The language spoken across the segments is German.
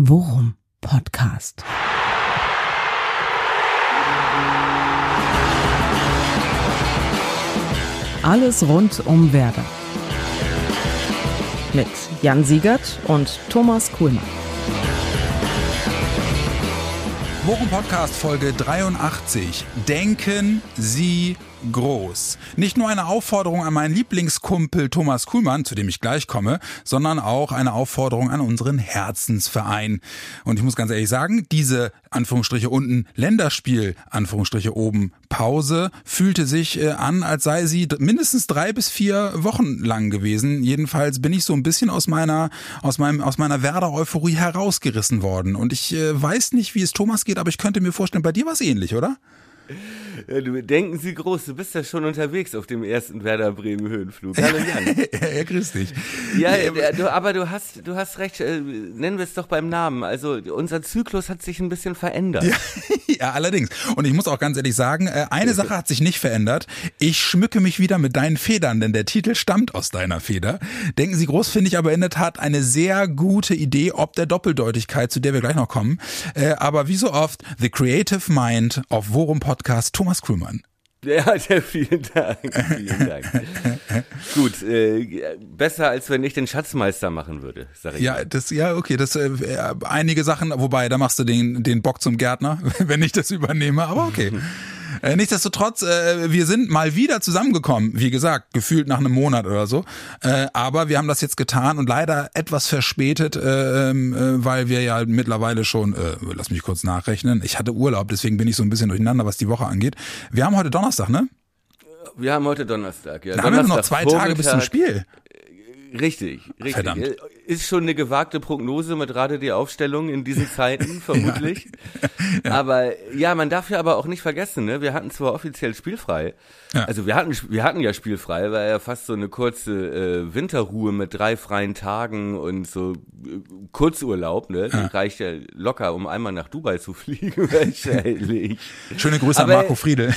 Worum Podcast. Alles rund um Werder. Mit Jan Siegert und Thomas Kuhlmann. Worum Podcast Folge 83. Denken Sie groß. Nicht nur eine Aufforderung an meinen Lieblingskumpel Thomas Kuhlmann, zu dem ich gleich komme, sondern auch eine Aufforderung an unseren Herzensverein. Und ich muss ganz ehrlich sagen, diese Anführungsstriche unten Länderspiel, Anführungsstriche oben Pause, fühlte sich äh, an, als sei sie mindestens drei bis vier Wochen lang gewesen. Jedenfalls bin ich so ein bisschen aus meiner, aus meinem, aus meiner Werder-Euphorie herausgerissen worden. Und ich äh, weiß nicht, wie es Thomas geht, aber ich könnte mir vorstellen, bei dir war es ähnlich, oder? Ja, du denken Sie groß, du bist ja schon unterwegs auf dem ersten Werder Bremen Höhenflug. Hallo Jan. ja, grüß dich. Ja, du, aber du hast, du hast recht, äh, nennen wir es doch beim Namen. Also unser Zyklus hat sich ein bisschen verändert. Ja, ja allerdings. Und ich muss auch ganz ehrlich sagen, äh, eine Sache hat sich nicht verändert. Ich schmücke mich wieder mit deinen Federn, denn der Titel stammt aus deiner Feder. Denken Sie groß, finde ich aber in der Tat eine sehr gute Idee, ob der Doppeldeutigkeit, zu der wir gleich noch kommen. Äh, aber wie so oft, The Creative Mind of Worum Podcast, Thomas Krümann. Ja, ja, vielen Dank. Vielen Dank. Gut, äh, besser als wenn ich den Schatzmeister machen würde, sag ich. Ja, mal. das, ja, okay, das äh, einige Sachen, wobei da machst du den den Bock zum Gärtner, wenn ich das übernehme, aber okay. Äh, nichtsdestotrotz, äh, wir sind mal wieder zusammengekommen. Wie gesagt, gefühlt nach einem Monat oder so. Äh, aber wir haben das jetzt getan und leider etwas verspätet, äh, ähm, äh, weil wir ja mittlerweile schon, äh, lass mich kurz nachrechnen. Ich hatte Urlaub, deswegen bin ich so ein bisschen durcheinander, was die Woche angeht. Wir haben heute Donnerstag, ne? Wir haben heute Donnerstag, ja. Da haben wir noch zwei Tage bis zum Spiel. Richtig, richtig. Verdammt. Ist schon eine gewagte Prognose mit gerade die Aufstellung in diesen Zeiten, vermutlich. ja. Aber ja, man darf ja aber auch nicht vergessen, ne? wir hatten zwar offiziell spielfrei, ja. also wir hatten, wir hatten ja spielfrei, war ja fast so eine kurze äh, Winterruhe mit drei freien Tagen und so äh, Kurzurlaub, ne? Ja. Reicht ja locker, um einmal nach Dubai zu fliegen, wahrscheinlich. Schöne Grüße aber, an Marco Friedel.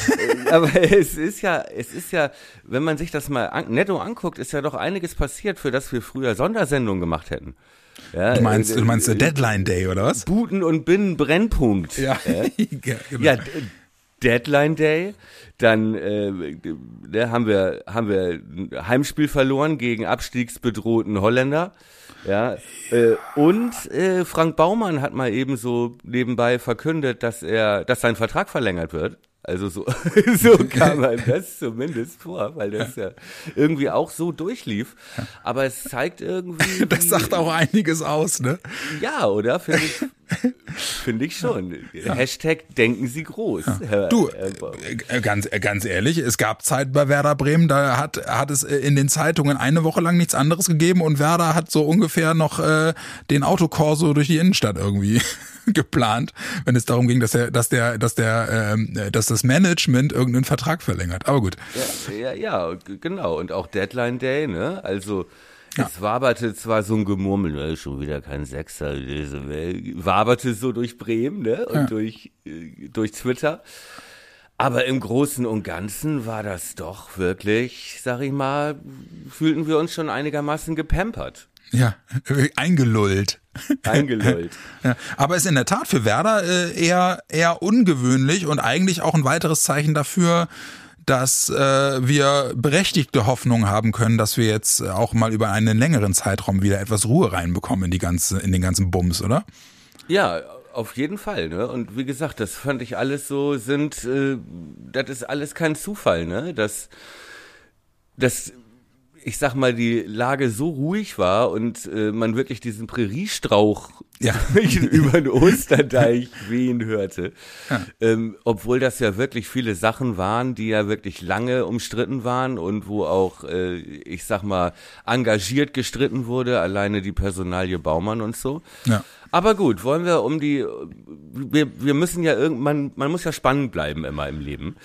aber es ist ja, es ist ja, wenn man sich das mal an, netto anguckt, ist ja doch einiges passiert, für das wir früher Sondersendungen gemacht hätten. Ja, du meinst, du meinst der Deadline Day oder was? Buten und Binnen Brennpunkt. Ja, ja, genau. ja Deadline Day. Dann äh, da haben wir haben wir ein Heimspiel verloren gegen abstiegsbedrohten Holländer. Ja, äh, und äh, Frank Baumann hat mal eben so nebenbei verkündet, dass er, dass sein Vertrag verlängert wird. Also so, so kam einem das zumindest vor, weil das ja irgendwie auch so durchlief. Aber es zeigt irgendwie. Das sagt auch einiges aus, ne? Ja, oder? Finde ich, Finde ich schon. Ja. Hashtag denken Sie groß. Ja. Du, äh, ganz, äh, ganz ehrlich, es gab Zeit bei Werder Bremen, da hat, hat es in den Zeitungen eine Woche lang nichts anderes gegeben und Werder hat so ungefähr noch äh, den Autokorso durch die Innenstadt irgendwie geplant, wenn es darum ging, dass der, dass der, dass der, äh, dass das Management irgendeinen Vertrag verlängert. Aber gut. Ja, ja, ja, genau. Und auch Deadline Day, ne? Also ja. Es waberte zwar so ein Gemurmel, ne, schon wieder kein Sechser, waberte so durch Bremen ne, und ja. durch, äh, durch Twitter. Aber im Großen und Ganzen war das doch wirklich, sag ich mal, fühlten wir uns schon einigermaßen gepampert. Ja, eingelullt. Eingelullt. ja, aber ist in der Tat für Werder äh, eher, eher ungewöhnlich und eigentlich auch ein weiteres Zeichen dafür, dass äh, wir berechtigte Hoffnung haben können, dass wir jetzt auch mal über einen längeren Zeitraum wieder etwas Ruhe reinbekommen in die ganze, in den ganzen Bums, oder? Ja, auf jeden Fall, ne? Und wie gesagt, das fand ich alles so, sind, äh, das ist alles kein Zufall, ne? Dass, dass ich sag mal, die Lage so ruhig war und äh, man wirklich diesen Präriestrauch ja. über den Osterdeich wehen hörte. Ja. Ähm, obwohl das ja wirklich viele Sachen waren, die ja wirklich lange umstritten waren und wo auch, äh, ich sag mal, engagiert gestritten wurde, alleine die Personalie Baumann und so. Ja. Aber gut, wollen wir um die, wir, wir müssen ja irgendwann, man muss ja spannend bleiben immer im Leben.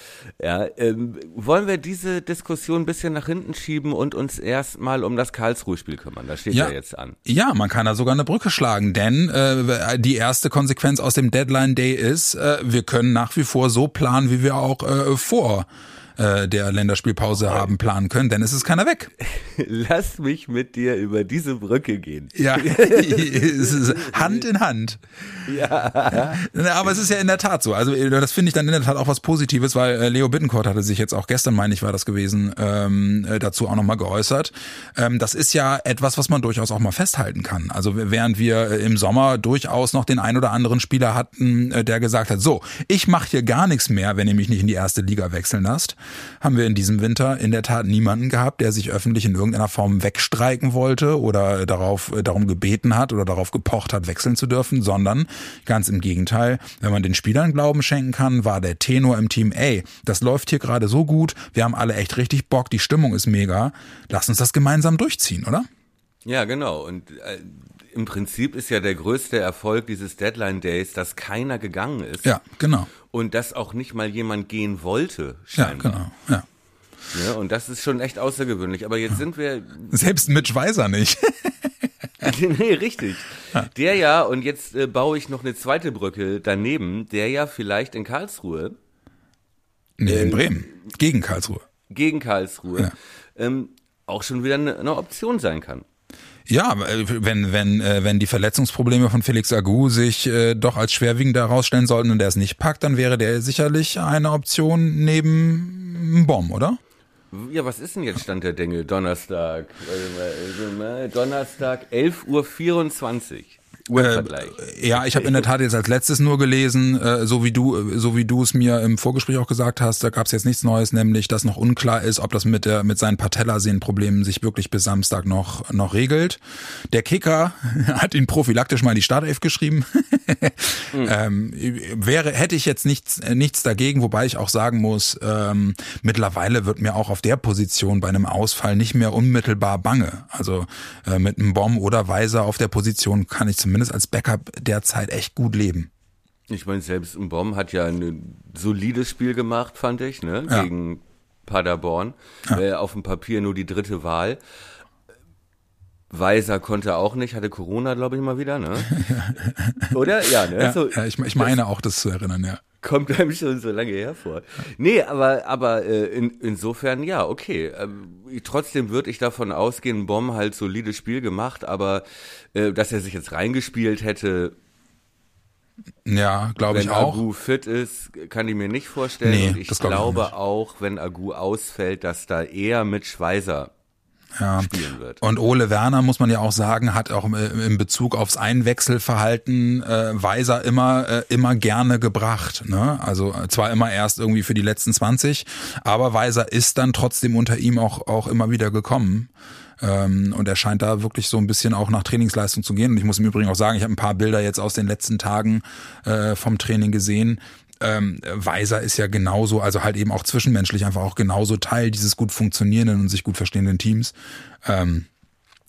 Ja, ähm, wollen wir diese Diskussion ein bisschen nach hinten schieben und uns erstmal um das Karlsruhe-Spiel kümmern? Das steht ja, ja, jetzt an. Ja, man kann da sogar eine Brücke schlagen, denn äh, die erste Konsequenz aus dem Deadline Day ist, äh, wir können nach wie vor so planen, wie wir auch äh, vor äh, der Länderspielpause haben planen können, denn es ist keiner weg. Lass mich mit dir über diese Brücke gehen. Ja, Hand in Hand. Ja. Aber es ist ja in der Tat so. Also das finde ich dann in der Tat auch was Positives, weil äh, Leo Bittencourt hatte sich jetzt auch gestern, meine ich, war das gewesen, ähm, äh, dazu auch nochmal geäußert. Ähm, das ist ja etwas, was man durchaus auch mal festhalten kann. Also während wir äh, im Sommer durchaus noch den ein oder anderen Spieler hatten, äh, der gesagt hat, so, ich mache hier gar nichts mehr, wenn ihr mich nicht in die erste Liga wechseln lasst, haben wir in diesem Winter in der Tat niemanden gehabt, der sich öffentlich in irgendeiner Form wegstreiken wollte oder darauf äh, darum gebeten hat oder darauf gepocht hat, wechseln zu dürfen, sondern ganz im Gegenteil, wenn man den Spielern Glauben schenken kann, war der Tenor im Team, ey, das läuft hier gerade so gut, wir haben alle echt richtig Bock, die Stimmung ist mega, lass uns das gemeinsam durchziehen, oder? Ja, genau. Und äh, im Prinzip ist ja der größte Erfolg dieses Deadline Days, dass keiner gegangen ist. Ja, genau. Und dass auch nicht mal jemand gehen wollte, Ja, scheinbar. genau. Ja. Ja, und das ist schon echt außergewöhnlich. Aber jetzt sind wir. Selbst Mitch Weiser nicht. nee, richtig. Der ja, und jetzt äh, baue ich noch eine zweite Brücke daneben, der ja vielleicht in Karlsruhe, Nee, in Bremen. Gegen Karlsruhe. gegen Karlsruhe, Ja. ähm, auch schon wieder eine, eine Option sein kann. Ja, äh, wenn, wenn, äh, wenn die Verletzungsprobleme von Felix Agu sich äh, doch als schwerwiegend herausstellen sollten und er es nicht packt, dann wäre der sicherlich eine Option neben Bomb, oder? Ja, was ist denn jetzt Stand der Dinge? Donnerstag. Donnerstag, 11.24 Uhr. Uhrvergleich. Äh, ja, ich habe in der Tat jetzt als letztes nur gelesen, äh, so wie du, äh, so wie du es mir im Vorgespräch auch gesagt hast, da gab es jetzt nichts Neues, nämlich dass noch unklar ist, ob das mit der mit seinen Patellasehnenproblemen sich wirklich bis Samstag noch noch regelt. Der Kicker hat ihn prophylaktisch mal in die Startelf geschrieben. ähm, wäre hätte ich jetzt nichts äh, nichts dagegen, wobei ich auch sagen muss, ähm, mittlerweile wird mir auch auf der Position bei einem Ausfall nicht mehr unmittelbar bange. Also äh, mit einem Bomb oder Weiser auf der Position kann ich zumindest als Backup derzeit echt gut leben. Ich meine, selbst ein Bomb hat ja ein solides Spiel gemacht, fand ich, ne? Ja. Gegen Paderborn. Äh, auf dem Papier nur die dritte Wahl. Weiser konnte auch nicht, hatte Corona, glaube ich, mal wieder, ne? Oder? Ja, ne? Ja, so, ja, ich, ich meine auch, das zu erinnern, ja. Kommt einem schon so lange hervor. Nee, aber, aber äh, in, insofern ja, okay. Ähm, trotzdem würde ich davon ausgehen, Bomb halt solides Spiel gemacht, aber äh, dass er sich jetzt reingespielt hätte, Ja, glaube ich wenn auch. Agu fit ist, kann ich mir nicht vorstellen. Nee, Und ich ich glaube nicht. auch, wenn Agu ausfällt, dass da eher mit Schweizer Ja. spielen wird. Und Ole Werner, muss man ja auch sagen, hat auch im- in Bezug aufs Einwechselverhalten äh, Weiser immer, äh, immer gerne gebracht. Ne? Also äh, zwar immer erst irgendwie für die letzten 20, aber Weiser ist dann trotzdem unter ihm auch, auch immer wieder gekommen. Ähm, und er scheint da wirklich so ein bisschen auch nach Trainingsleistung zu gehen. Und ich muss im Übrigen auch sagen, ich habe ein paar Bilder jetzt aus den letzten Tagen äh, vom Training gesehen. Ähm, Weiser ist ja genauso, also halt eben auch zwischenmenschlich einfach auch genauso Teil dieses gut funktionierenden und sich gut verstehenden Teams. Ähm,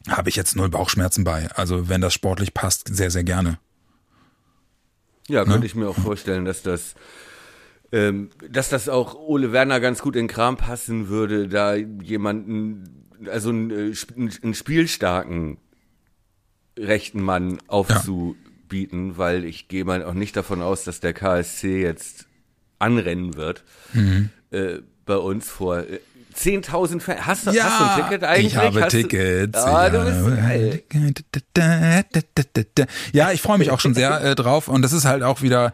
habe ich jetzt null Bauchschmerzen bei. Also wenn das sportlich passt, sehr, sehr gerne. Ja, könnte ich mir auch vorstellen, dass das ähm, dass das auch Ole Werner ganz gut in Kram passen würde, da jemanden, also einen, äh, einen spielstarken rechten Mann aufzubieten, weil ich gehe mal auch nicht davon aus, dass der KSC jetzt anrennen wird äh, bei uns vor. Äh, 10.000 Fans. Hast, du- hast du ein Ticket eigentlich? Ich habe hast du- Tickets. Ah, ich du bist geil. Ja, ich freue mich auch schon sehr äh, drauf und das ist halt auch wieder,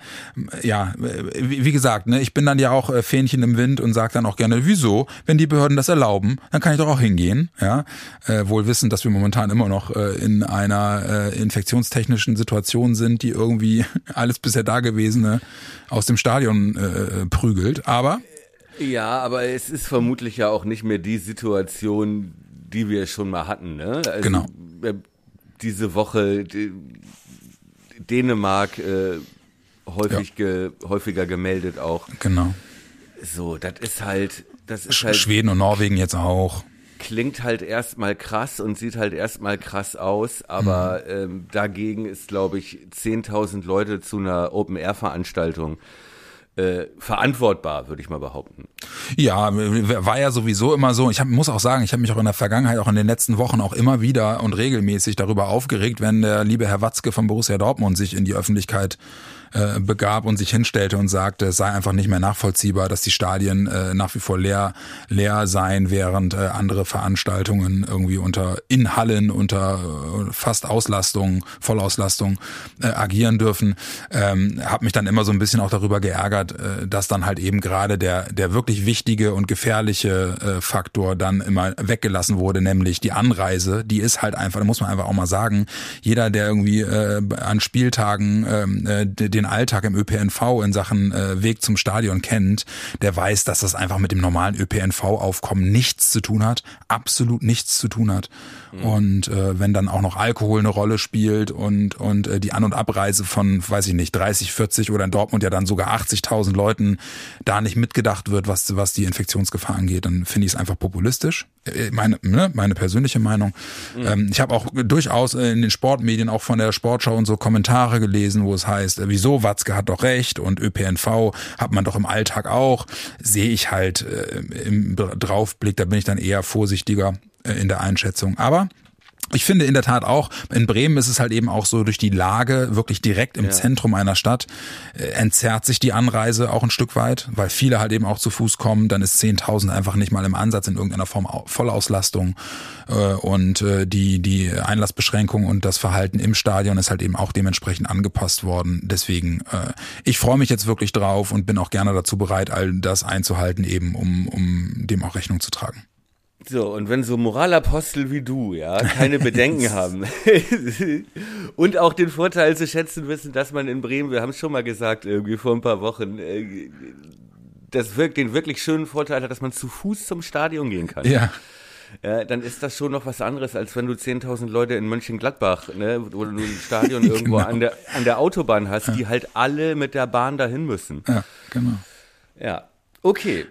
ja, wie, wie gesagt, ne, ich bin dann ja auch äh, Fähnchen im Wind und sage dann auch gerne, wieso, wenn die Behörden das erlauben, dann kann ich doch auch hingehen, ja, äh, wohl wissend, dass wir momentan immer noch äh, in einer äh, infektionstechnischen Situation sind, die irgendwie alles bisher Dagewesene aus dem Stadion äh, prügelt, aber Ja, aber es ist vermutlich ja auch nicht mehr die Situation, die wir schon mal hatten. Ne? Also, Genau. äh, Diese Woche Dänemark äh, häufig ge, häufiger gemeldet auch. genau, So, das ist halt, das ist Sch halt, Schweden und Norwegen jetzt auch. klingt halt erstmal krass und sieht halt erstmal krass aus, aber ähm, dagegen ist, glaube ich, 10.000 Leute zu einer Open-Air-Veranstaltung äh, verantwortbar, würde ich mal behaupten. Ja, war ja sowieso immer so. Ich hab, muss auch sagen, ich habe mich auch in der Vergangenheit, auch in den letzten Wochen auch immer wieder und regelmäßig darüber aufgeregt, wenn der liebe Herr Watzke von Borussia Dortmund sich in die Öffentlichkeit äh, begab und sich hinstellte und sagte, es sei einfach nicht mehr nachvollziehbar, dass die Stadien äh, nach wie vor leer, leer seien, während äh, andere Veranstaltungen irgendwie unter in Hallen unter äh, fast Auslastung, Vollauslastung äh, agieren dürfen. Ähm, habe mich dann immer so ein bisschen auch darüber geärgert, äh, dass dann halt eben gerade der der wirklich wichtige und gefährliche äh, Faktor dann immer weggelassen wurde, nämlich die Anreise. Die ist halt einfach, da muss man einfach auch mal sagen, jeder, der irgendwie äh, an Spieltagen ähm, äh, den Alltag im ÖPNV in Sachen äh, Weg zum Stadion kennt, der weiß, dass das einfach mit dem normalen ÖPNV-Aufkommen nichts zu tun hat, absolut nichts zu tun hat. Mhm. Und äh, wenn dann auch noch Alkohol eine Rolle spielt und und äh, die An- und Abreise von, weiß ich nicht, 30, 40 oder in Dortmund ja dann sogar 80.000 Leuten da nicht mitgedacht wird, was was die Infektionsgefahr angeht, dann finde ich es einfach populistisch. Äh, meine ne, meine persönliche Meinung. Mhm. Ähm, ich habe auch durchaus in den Sportmedien auch von der Sportschau und so Kommentare gelesen, wo es heißt, äh, wieso Watzke hat doch recht und ÖPNV hat man doch im Alltag auch. Sehe ich halt äh, im Draufblick, da bin ich dann eher vorsichtiger in der Einschätzung. Aber ich finde in der Tat auch, in Bremen ist es halt eben auch so durch die Lage wirklich direkt im ja. Zentrum einer Stadt äh, entzerrt sich die Anreise auch ein Stück weit, weil viele halt eben auch zu Fuß kommen, dann ist 10.000 einfach nicht mal im Ansatz in irgendeiner Form Vollauslastung äh, und äh, die die Einlassbeschränkung und das Verhalten im Stadion ist halt eben auch dementsprechend angepasst worden. Deswegen äh, ich freue mich jetzt wirklich drauf und bin auch gerne dazu bereit, all das einzuhalten eben um um dem auch Rechnung zu tragen. So, und wenn so Moralapostel wie du, ja, keine Bedenken haben und auch den Vorteil zu schätzen wissen, dass man in Bremen, wir haben es schon mal gesagt, irgendwie vor ein paar Wochen, äh, das wirkt, den wirklich schönen Vorteil hat, dass man zu Fuß zum Stadion gehen kann. Ja. Ja, dann ist das schon noch was anderes, als wenn du 10.000 Leute in Mönchengladbach, ne, wo du ein Stadion irgendwo genau. an, der, an der Autobahn hast, ja. die halt alle mit der Bahn dahin müssen. Ja, genau. Ja, okay.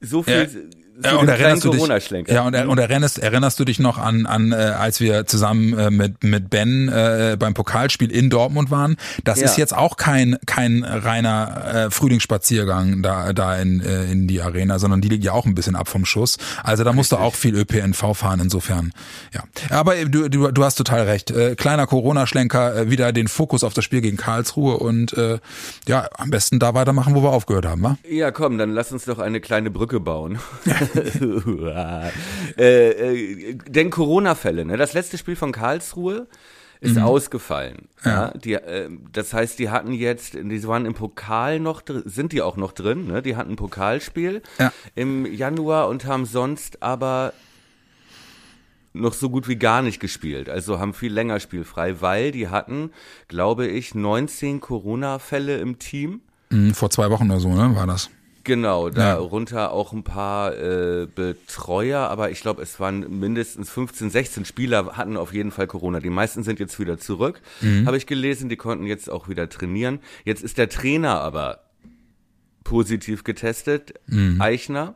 So viel. Ja ja, und erinnerst du dich, ja, und, und erinnerst, erinnerst du dich noch an, an äh, als wir zusammen äh, mit, mit Ben äh, beim Pokalspiel in Dortmund waren? Das ja. ist jetzt auch kein, kein reiner äh, Frühlingsspaziergang da, da in, äh, in die Arena, sondern die liegt ja auch ein bisschen ab vom Schuss. Also da musst du auch viel ÖPNV fahren, insofern. Ja. Aber du, du, du hast total recht. Äh, kleiner Corona-Schlenker, äh, wieder den Fokus auf das Spiel gegen Karlsruhe und äh, ja, am besten da weitermachen, wo wir aufgehört haben, wa? Ja, komm, dann lass uns doch eine kleine Brücke bauen. äh, äh, denn Corona-Fälle, ne? Das letzte Spiel von Karlsruhe ist mhm. ausgefallen. Ja. ja die, äh, das heißt, die hatten jetzt, die waren im Pokal noch, sind die auch noch drin, ne? Die hatten ein Pokalspiel ja. im Januar und haben sonst aber noch so gut wie gar nicht gespielt. Also haben viel länger spielfrei, weil die hatten, glaube ich, 19 Corona-Fälle im Team. Mhm, vor zwei Wochen oder so, ne, war das. Genau, darunter ja. auch ein paar äh, Betreuer, aber ich glaube, es waren mindestens 15, 16 Spieler hatten auf jeden Fall Corona. Die meisten sind jetzt wieder zurück, mhm. habe ich gelesen, die konnten jetzt auch wieder trainieren. Jetzt ist der Trainer aber positiv getestet, mhm. Eichner.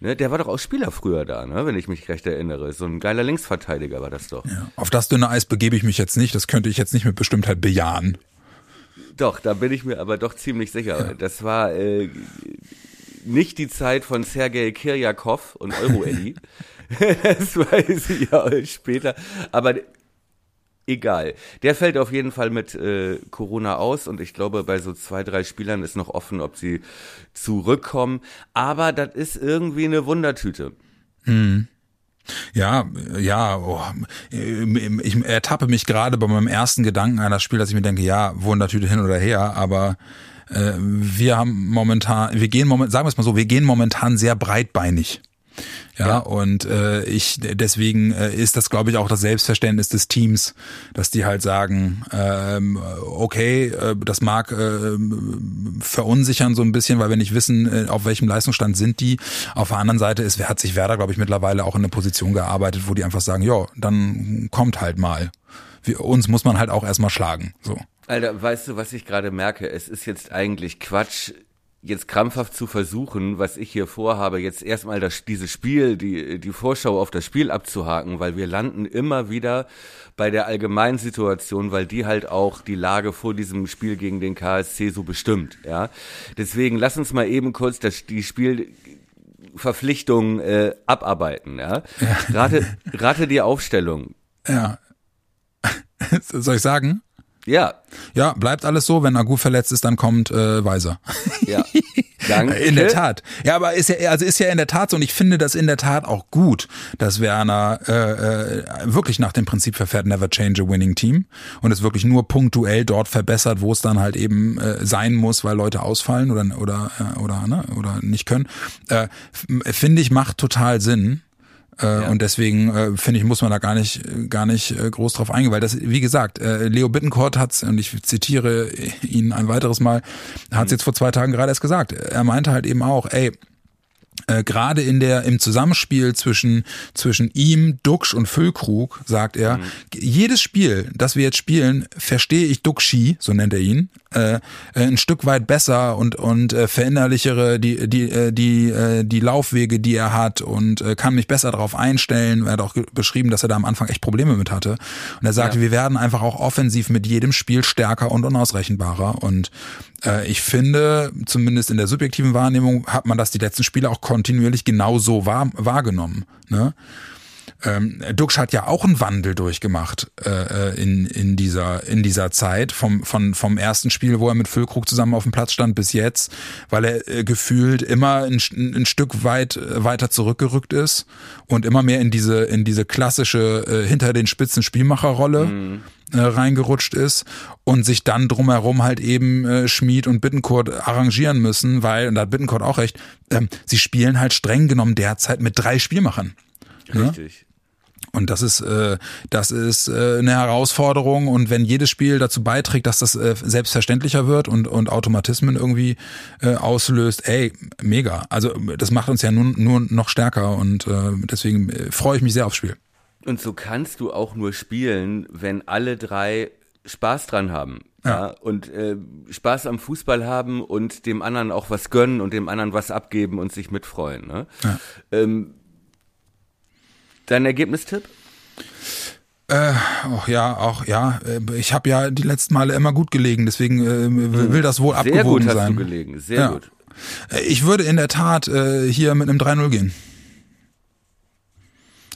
Ne, der war doch auch Spieler früher da, ne, wenn ich mich recht erinnere. So ein geiler Linksverteidiger war das doch. Ja. Auf das dünne Eis begebe ich mich jetzt nicht, das könnte ich jetzt nicht mit Bestimmtheit bejahen. Doch, da bin ich mir aber doch ziemlich sicher. Das war äh, nicht die Zeit von Sergei Kirjakov und Euro-Eddy. das weiß ich ja später. Aber egal. Der fällt auf jeden Fall mit äh, Corona aus und ich glaube, bei so zwei, drei Spielern ist noch offen, ob sie zurückkommen. Aber das ist irgendwie eine Wundertüte. Mhm. Ja, ja, oh, ich ertappe mich gerade bei meinem ersten Gedanken einer Spiel, dass ich mir denke, ja, Wundertüte hin oder her, aber äh, wir haben momentan, wir gehen momentan, sagen wir es mal so, wir gehen momentan sehr breitbeinig. Ja, ja, und äh, ich deswegen äh, ist das, glaube ich, auch das Selbstverständnis des Teams, dass die halt sagen, ähm, okay, äh, das mag äh, verunsichern so ein bisschen, weil wir nicht wissen, äh, auf welchem Leistungsstand sind die. Auf der anderen Seite ist, hat sich Werder, glaube ich, mittlerweile auch in eine Position gearbeitet, wo die einfach sagen, ja, dann kommt halt mal. Wir, uns muss man halt auch erstmal schlagen. So. Alter, weißt du, was ich gerade merke? Es ist jetzt eigentlich Quatsch, jetzt krampfhaft zu versuchen, was ich hier vorhabe, jetzt erstmal das, dieses Spiel, die, die Vorschau auf das Spiel abzuhaken, weil wir landen immer wieder bei der allgemeinen Situation, weil die halt auch die Lage vor diesem Spiel gegen den KSC so bestimmt, ja. Deswegen lass uns mal eben kurz das, die Spielverpflichtung äh, abarbeiten, ja. ja. Rate, rate die Aufstellung. Ja. Soll ich sagen? Ja. Ja, bleibt alles so. Wenn Agu verletzt ist, dann kommt äh, Weiser. Ja. Danke. In der Tat. Ja, aber ist ja, also ist ja in der Tat so und ich finde das in der Tat auch gut, dass Werner äh, äh, wirklich nach dem Prinzip verfährt, never change a winning team und es wirklich nur punktuell dort verbessert, wo es dann halt eben äh, sein muss, weil Leute ausfallen oder oder äh, oder ne, oder nicht können. Äh, finde ich macht total Sinn. Äh, ja. Und deswegen äh, finde ich, muss man da gar nicht, gar nicht äh, groß drauf eingehen, weil das, wie gesagt, äh, Leo Bittencourt hat und ich zitiere ihn ein weiteres Mal, hat es mhm. jetzt vor zwei Tagen gerade erst gesagt. Er meinte halt eben auch, ey, äh, gerade in der im Zusammenspiel zwischen zwischen ihm, Duxch und Füllkrug sagt er, mhm. jedes Spiel, das wir jetzt spielen, verstehe ich Duxchi, so nennt er ihn, äh, äh, ein Stück weit besser und und äh, verinnerlichere die die äh, die äh, die Laufwege, die er hat und äh, kann mich besser darauf einstellen. Er hat auch beschrieben, dass er da am Anfang echt Probleme mit hatte. Und er sagte, ja. wir werden einfach auch offensiv mit jedem Spiel stärker und unausrechenbarer. Und äh, ich finde, zumindest in der subjektiven Wahrnehmung, hat man das die letzten Spiele auch kontinuierlich genauso wahr, wahrgenommen. Ne? Ähm, Duxch hat ja auch einen Wandel durchgemacht äh, äh, in, in, dieser, in dieser Zeit, vom, von, vom ersten Spiel, wo er mit Füllkrug zusammen auf dem Platz stand, bis jetzt, weil er äh, gefühlt immer ein, ein Stück weit äh, weiter zurückgerückt ist und immer mehr in diese, in diese klassische äh, hinter den Spitzen Spielmacherrolle. Mhm äh, reingerutscht ist und sich dann drumherum halt eben äh, Schmied und Bittenkurt arrangieren müssen, weil, und da hat Bittenkurt auch recht, ähm, sie spielen halt streng genommen derzeit mit drei Spielmachern. Richtig. Und das ist, äh, das ist äh, eine Herausforderung. Und wenn jedes Spiel dazu beiträgt, dass das äh, selbstverständlicher wird und, und Automatismen irgendwie äh, auslöst, ey, mega. Also das macht uns ja nur, nur noch stärker und äh, deswegen äh, freue ich mich sehr aufs Spiel. Und so kannst du auch nur spielen, wenn alle drei Spaß dran haben. Ja. ja und äh, Spaß am Fußball haben und dem anderen auch was gönnen und dem anderen was abgeben und sich mitfreuen. Ne? Ja. Ähm, Dein Ergebnistipp? Äh, oh, ja, auch ja. Äh, ich habe ja die letzten Male immer gut gelegen, deswegen äh, will das wohl Sehr abgewogen sein. Sehr gut hast du gelegen, sehr ja. gut. Äh, ich würde in der Tat äh, hier mit einem 3-0 gehen.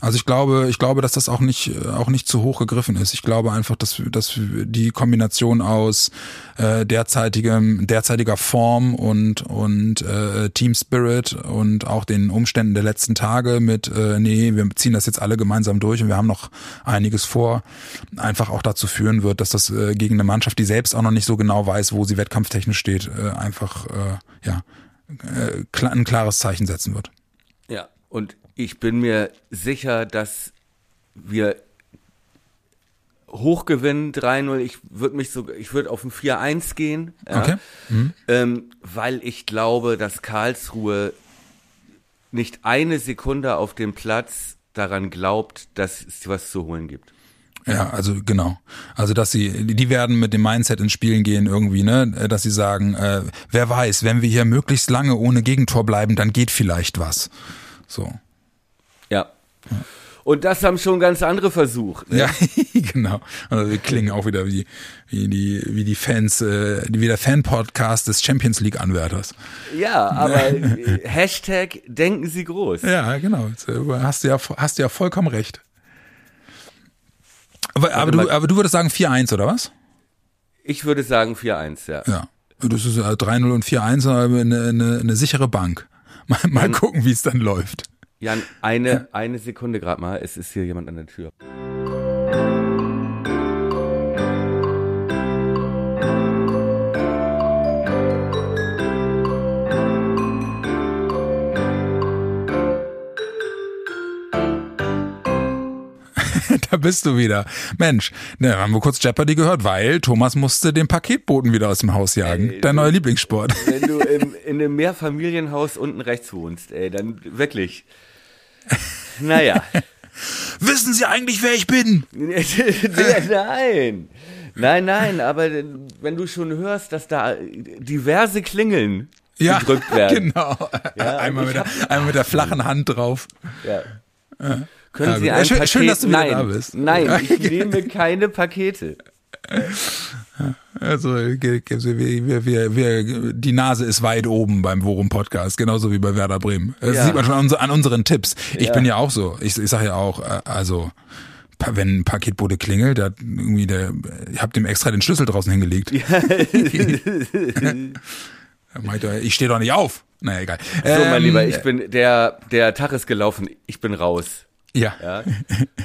Also ich glaube, ich glaube, dass das auch nicht auch nicht zu hoch gegriffen ist. Ich glaube einfach, dass dass die Kombination aus äh, derzeitigem derzeitiger Form und und äh, Team Spirit und auch den Umständen der letzten Tage mit äh, nee, wir ziehen das jetzt alle gemeinsam durch und wir haben noch einiges vor, einfach auch dazu führen wird, dass das äh, gegen eine Mannschaft, die selbst auch noch nicht so genau weiß, wo sie wettkampftechnisch steht, äh, einfach äh, ja äh, ein klares Zeichen setzen wird. Ja, und ich bin mir sicher, dass wir hochgewinnen 3-0. Ich würde mich so, ich würde auf ein 4-1 gehen, ja, okay. mhm. ähm, weil ich glaube, dass Karlsruhe nicht eine Sekunde auf dem Platz daran glaubt, dass es was zu holen gibt. Ja, also genau. Also dass sie, die werden mit dem Mindset ins Spielen gehen irgendwie, ne, dass sie sagen, äh, wer weiß, wenn wir hier möglichst lange ohne Gegentor bleiben, dann geht vielleicht was. So. Ja. Und das haben schon ganz andere versucht. Ne? Ja, genau. Also wir klingen auch wieder wie, wie die, wie die Fans, äh, wie der Fan-Podcast des Champions League-Anwärters. Ja, aber Hashtag denken Sie groß. Ja, genau. Hast du ja, hast du ja vollkommen recht. Aber, aber, du, aber du würdest sagen 4-1, oder was? Ich würde sagen 4-1, ja. Ja. Das ist 3-0 und 4-1, eine, eine, eine sichere Bank. Mal, mal gucken, wie es dann läuft. Jan, eine, eine Sekunde gerade mal. Es ist hier jemand an der Tür. da bist du wieder. Mensch, ne, haben wir kurz Jeopardy gehört, weil Thomas musste den Paketboten wieder aus dem Haus jagen. Ey, Dein neuer Lieblingssport. Wenn du im, in einem Mehrfamilienhaus unten rechts wohnst, ey, dann wirklich. Naja. Wissen Sie eigentlich, wer ich bin? nein. Nein, nein, aber wenn du schon hörst, dass da diverse Klingeln ja, gedrückt werden. Genau. Ja, einmal, mit der, einmal mit der flachen Hand drauf. Ja. Können ja, Sie ein schön, Paket? Schön, dass du nein, da bist. Nein, ich nehme keine Pakete. Also wir, wir, wir, die Nase ist weit oben beim Worum Podcast, genauso wie bei Werder Bremen. Das ja. sieht man schon an, unseren Tipps. Ich ja. bin ja auch so. Ich, ich sage ja auch, äh, also wenn ein Paketbote klingelt, hat irgendwie der, ich hab dem extra den Schlüssel draußen hingelegt. Meinte, ich stehe doch nicht auf. Naja, egal. So, mein Ähm, Lieber, ich bin, der, der Tag ist gelaufen, ich bin raus. Ja. Ja.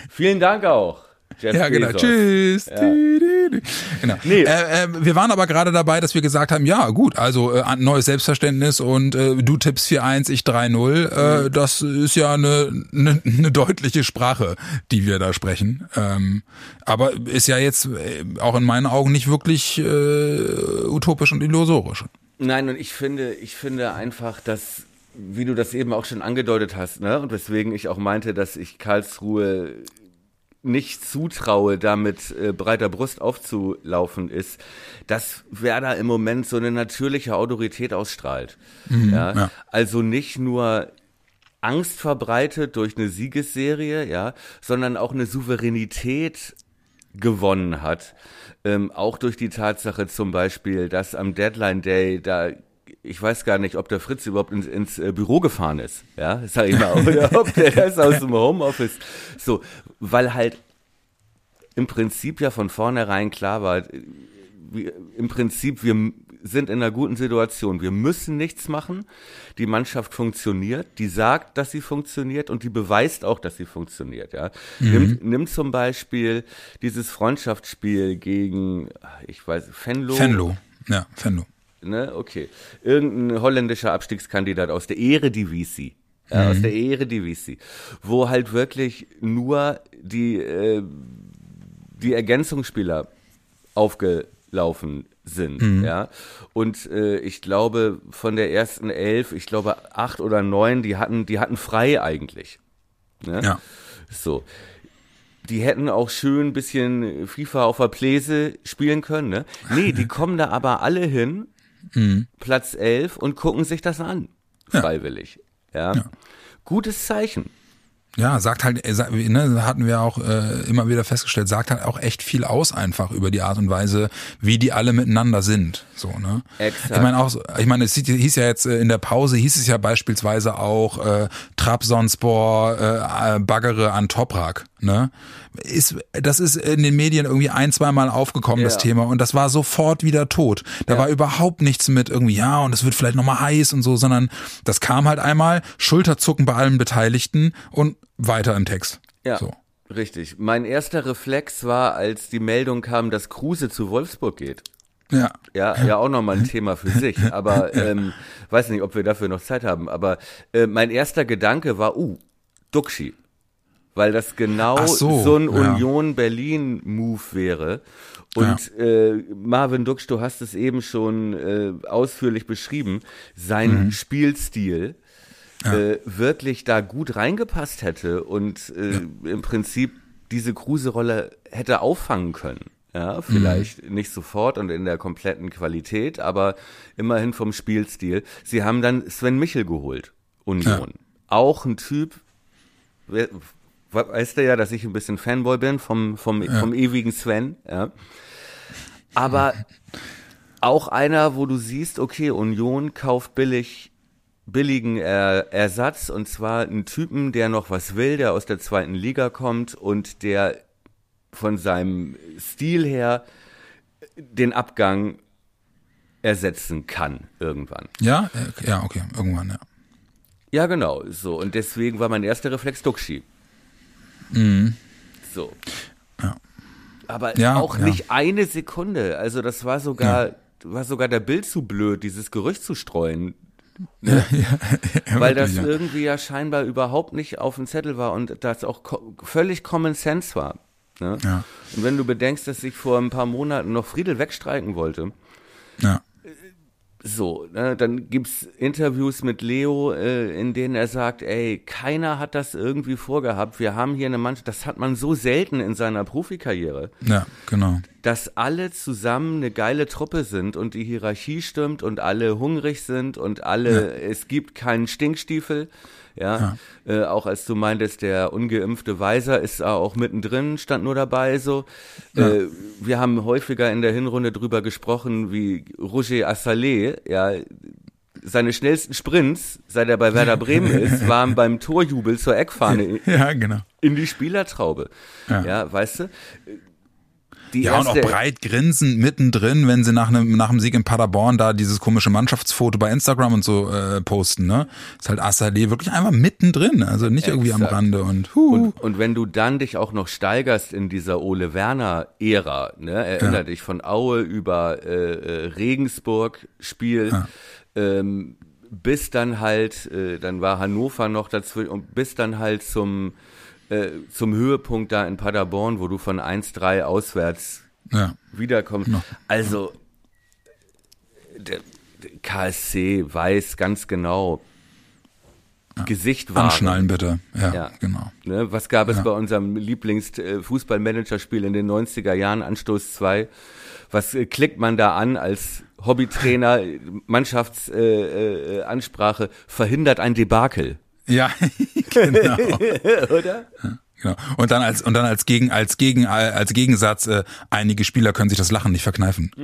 Vielen Dank auch. Jeff Ja, genau. Bezos. Tschüss. Tü. Genau. Nee. Äh, äh, wir waren aber gerade dabei, dass wir gesagt haben, ja gut, also äh, ein neues Selbstverständnis und äh, du tippst 4-1, ich 3-0. Äh, das ist ja eine, eine, eine deutliche Sprache, die wir da sprechen. Ähm, aber ist ja jetzt äh, auch in meinen Augen nicht wirklich utopisch und illusorisch. Nein, und ich finde, ich finde einfach, dass, wie du das eben auch schon angedeutet hast, ne, und weswegen ich auch meinte, dass ich Karlsruhe nicht zutraue, damit äh, breiter Brust aufzulaufen, ist, dass Werder im Moment so eine natürliche Autorität ausstrahlt. ja? ja. Also nicht nur Angst verbreitet durch eine Siegesserie, ja, sondern auch eine Souveränität gewonnen hat. Ähm, auch durch die Tatsache zum Beispiel, dass am Deadline Day da ich weiß gar nicht, ob der Fritz überhaupt ins, ins äh, Büro gefahren ist, ja, sag ich mal, oder ob der das aus dem Homeoffice, so, weil halt im Prinzip ja von vornherein klar war, wir, im Prinzip, wir sind in einer guten Situation. Wir müssen nichts machen. Die Mannschaft funktioniert, die sagt, dass sie funktioniert und die beweist auch, dass sie funktioniert. Ja, nimm, nimm zum Beispiel dieses Freundschaftsspiel gegen, ich weiß, Fenlo. Fenlo. Ja, Fenlo. Ne, okay. Irgendein holländischer Abstiegskandidat aus der Eredivisie. Ja, aus der Eredivisie. Wo halt wirklich nur die, äh, die Ergänzungsspieler aufgelaufen sind, ja. Und äh, ich glaube, von der ersten elf, ich glaube acht oder neun, die hatten, die hatten frei eigentlich. Ne? Ja. So. Die hätten auch schön ein bisschen FIFA auf der Pläse spielen können, ne? Nee, die kommen da aber alle hin, Platz 11 und gucken sich das an. Freiwillig. Ja. Gutes Zeichen. Ja, sagt halt, äh, ne, hatten wir auch äh, immer wieder festgestellt, sagt halt auch echt viel aus einfach über die Art und Weise, wie die alle miteinander sind. So, ne? Exakt. Ich meine auch, ich meine, es hieß hieß ja jetzt äh, in der Pause hieß es ja beispielsweise auch äh, Trabzonspor äh, äh, baggere an Toprak, ne? Ist, das ist in den Medien irgendwie ein, zweimal aufgekommen, das Ja. Thema, und das war sofort wieder tot. Da war überhaupt nichts mit irgendwie, ja, und es wird vielleicht nochmal heiß und so, sondern das kam halt einmal, Schulterzucken bei allen Beteiligten und weiter im Text. Ja. So. Richtig. Mein erster Reflex war, als die Meldung kam, dass Kruse zu Wolfsburg geht. Ja. Ja, ja, auch nochmal ein Thema für sich. Aber ähm, weiß nicht, ob wir dafür noch Zeit haben. Aber äh, mein erster Gedanke war, uh, Duxi. Weil das genau so, so, ein ja. Union-Berlin-Move wäre. Und äh, Marvin Dux, du hast es eben schon äh, ausführlich beschrieben, sein Mhm. Spielstil äh, wirklich da gut reingepasst hätte und äh, im Prinzip diese Kruse-Rolle hätte auffangen können. Ja, vielleicht Mhm. nicht sofort und in der kompletten Qualität, aber immerhin vom Spielstil. Sie haben dann Sven Michel geholt, Union. Auch ein Typ, weißt du ja, dass ich ein bisschen Fanboy bin vom, vom, vom ewigen Sven, ja. Aber auch einer, wo du siehst, okay, Union kauft billig, billigen er Ersatz und zwar einen Typen, der noch was will, der aus der zweiten Liga kommt und der von seinem Stil her den Abgang ersetzen kann irgendwann. Ja, äh, ja, okay, irgendwann, ja. Ja, genau, so. Und deswegen war mein erster Reflex Duxi. So. Ja. Aber Ja, auch ja. nicht eine Sekunde. Also das war sogar, war sogar der Bild zu blöd, dieses Gerücht zu streuen. ja, weil das irgendwie ja scheinbar überhaupt nicht auf dem Zettel war und das auch ko völlig Common Sense war. Ne? Und wenn du bedenkst, dass sich vor ein paar Monaten noch Friedel wegstreiken wollte, ja. So, ne, dann gibt's Interviews mit Leo, äh, in denen er sagt, ey, keiner hat das irgendwie vorgehabt. Wir haben hier eine Mannschaft, das hat man so selten in seiner Profikarriere, Ja, genau. dass alle zusammen eine geile Truppe sind und die Hierarchie stimmt und alle hungrig sind und alle, es gibt keinen Stinkstiefel. Ja, Äh, auch als du meintest, der ungeimpfte Weiser ist auch mittendrin, stand nur dabei so. Äh, wir haben häufiger in der Hinrunde drüber gesprochen, wie Roger Assalé, ja, seine schnellsten Sprints, seit er bei Werder Bremen ist, waren beim Torjubel zur Eckfahne Ja, genau. in die Spielertraube. Ja. Ja, weißt du? Die Ja, und auch erste- breit grinsend mittendrin, wenn sie nach einem nach dem Sieg in Paderborn da dieses komische Mannschaftsfoto bei Instagram und so äh, posten, ne? Ist halt Assalé wirklich einfach mittendrin, also nicht irgendwie am Exakt. Rande und huh. Und, und wenn du dann dich auch noch steigerst in dieser Ole Werner Ära, ne, erinner Ja. dich von Aue über äh, äh, Regensburg Spiel, ähm, bis dann halt, äh, dann war Hannover noch dazwischen und bis dann halt zum äh, zum Höhepunkt da in Paderborn, wo du von 1-3 auswärts ja. wiederkommst. Also der, KSC weiß ganz genau, Gesicht wahren. Anschnallen bitte. Ja, Ja. genau. Ne, was gab es bei unserem Lieblings-Fußballmanager-Spiel in den 90er Jahren, Anstoß 2? Was äh, klickt man da an als Hobbytrainer, Mannschaftsansprache, äh, äh, verhindert ein Debakel, Ja, genau. oder? Genau. Und dann als und dann als Gegen als Gegen als Gegensatz äh, einige Spieler können sich das Lachen nicht verkneifen.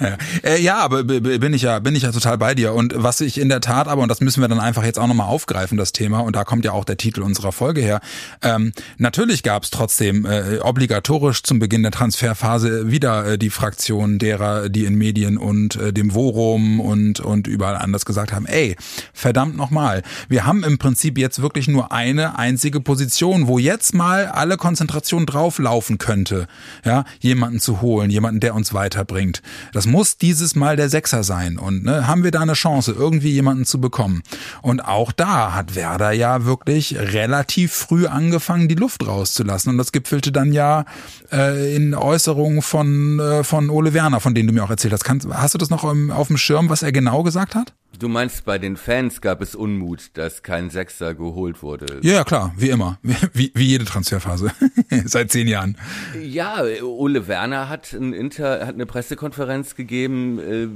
ja. Äh, ja, aber bin ich ja bin ich ja total bei dir und was ich in der Tat aber und das müssen wir dann einfach jetzt auch nochmal aufgreifen das Thema und da kommt ja auch der Titel unserer Folge her. Ähm, natürlich gab es trotzdem äh, obligatorisch zum Beginn der Transferphase wieder äh, die Fraktion derer, die in Medien und äh, dem Forum und und überall anders gesagt haben, ey, verdammt nochmal, wir haben im Prinzip jetzt wirklich nur eine einzige Position, wo jetzt mal alle Konzentration drauflaufen könnte, ja, jemanden zu holen, jemanden, der uns weiterbringt. Das muss dieses Mal der Sechser sein und ne, haben wir da eine Chance, irgendwie jemanden zu bekommen. Und auch da hat Werder ja wirklich relativ früh angefangen, die Luft rauszulassen und das gipfelte dann ja äh, in Äußerungen von äh, von Ole Werner, von denen du mir auch erzählt hast. Kannst, hast du das noch im, auf dem Schirm, was er genau gesagt hat? Du meinst, bei den Fans gab es Unmut, dass kein Sechser geholt wurde? Ja, klar, wie immer. Wie, wie jede Transferphase. Seit zehn Jahren. Ja, Ole Werner hat, ein Inter, hat eine Pressekonferenz gegeben. Äh,